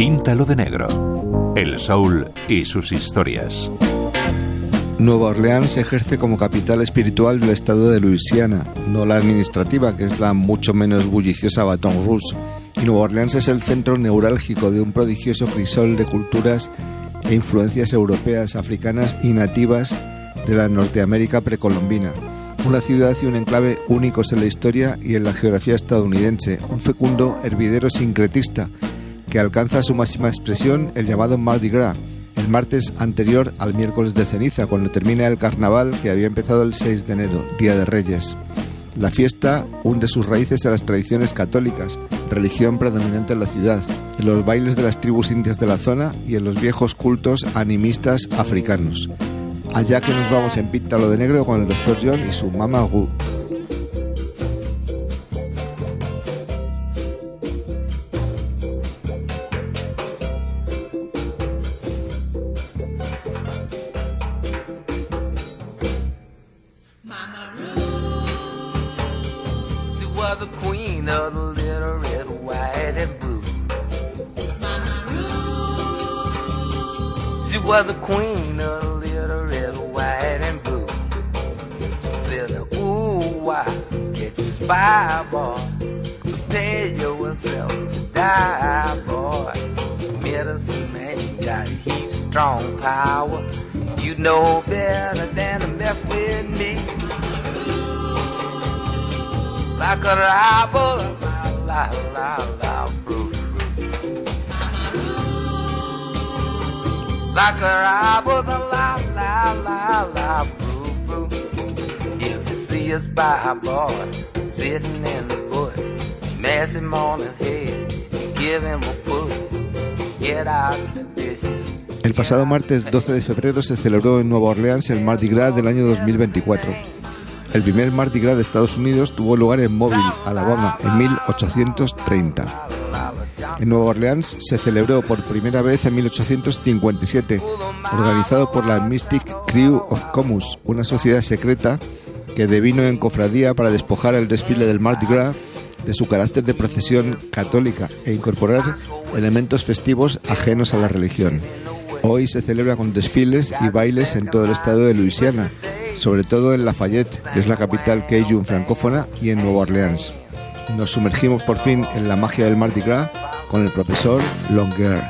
Píntalo de negro. El soul y sus historias. Nueva Orleans ejerce como capital espiritual del estado de Luisiana, no la administrativa, que es la mucho menos bulliciosa Baton Rouge. Y Nueva Orleans es el centro neurálgico de un prodigioso crisol de culturas e influencias europeas, africanas y nativas de la Norteamérica precolombina. Una ciudad y un enclave únicos en la historia y en la geografía estadounidense, un fecundo hervidero sincretista que alcanza su máxima expresión el llamado Mardi Gras, el martes anterior al miércoles de ceniza, cuando termina el carnaval que había empezado el 6 de enero, Día de Reyes. La fiesta hunde sus raíces en las tradiciones católicas, religión predominante en la ciudad, en los bailes de las tribus indias de la zona y en los viejos cultos animistas africanos. Allá que nos vamos en Píntalo de Negro con el Dr. John y su peanut, little red, white, and blue. She was the queen of the little red, white, and blue. Said, ooh, why get you spy, boy? Prepare yourself to die, boy. Medicine man, got heat, strong power. You know better than to mess with me. El pasado martes 12 de febrero se celebró en Nueva Orleans el Mardi Gras del año 2024. El primer Mardi Gras de Estados Unidos tuvo lugar en Mobile, Alabama, en 1830. En Nueva Orleans se celebró por primera vez en 1857, organizado por la Mystic Crew of Comus, una sociedad secreta que devino en cofradía para despojar el desfile del Mardi Gras de su carácter de procesión católica e incorporar elementos festivos ajenos a la religión. Hoy se celebra con desfiles y bailes en todo el estado de Luisiana, sobre todo en Lafayette, que es la capital Cajun francófona, y en Nueva Orleans. Nos sumergimos por fin en la magia del Mardi Gras con el profesor Longer.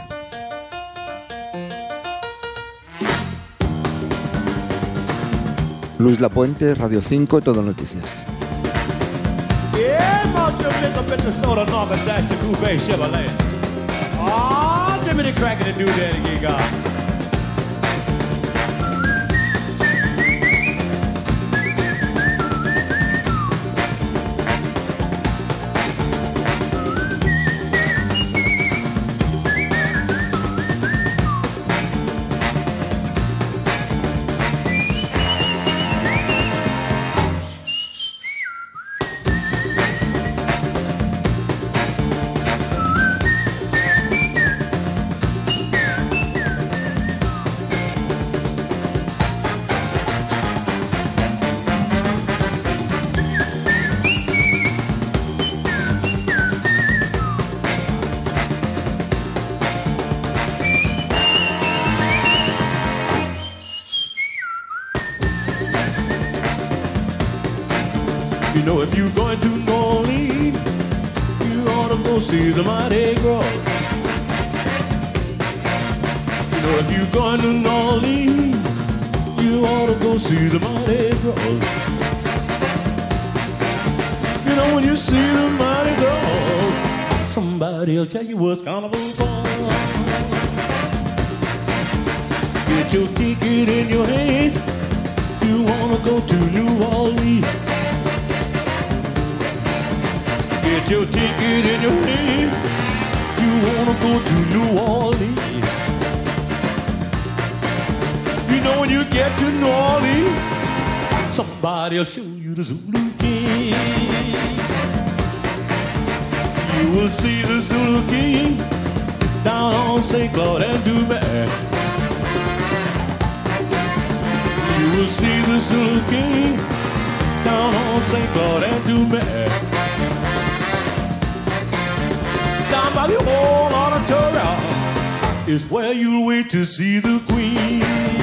Luis Lapuente, Radio 5, Todo Noticias. You know if you're going to New Orleans, you ought to go see the Mardi Gras. You know if you're going to New Orleans, you ought to go see the Mardi Gras. You know when you see the Mardi Gras, somebody'll tell you what's carnival for. Get your ticket in your hand if you wanna go to to New Orleans. You know when you get to New Orleans, somebody'll show you the Zulu King. You will see the Zulu King down on St. Claude and Dubai. You will see the Zulu King down on St. Claude and Dubai. Down by the is where you'll wait to see the queen.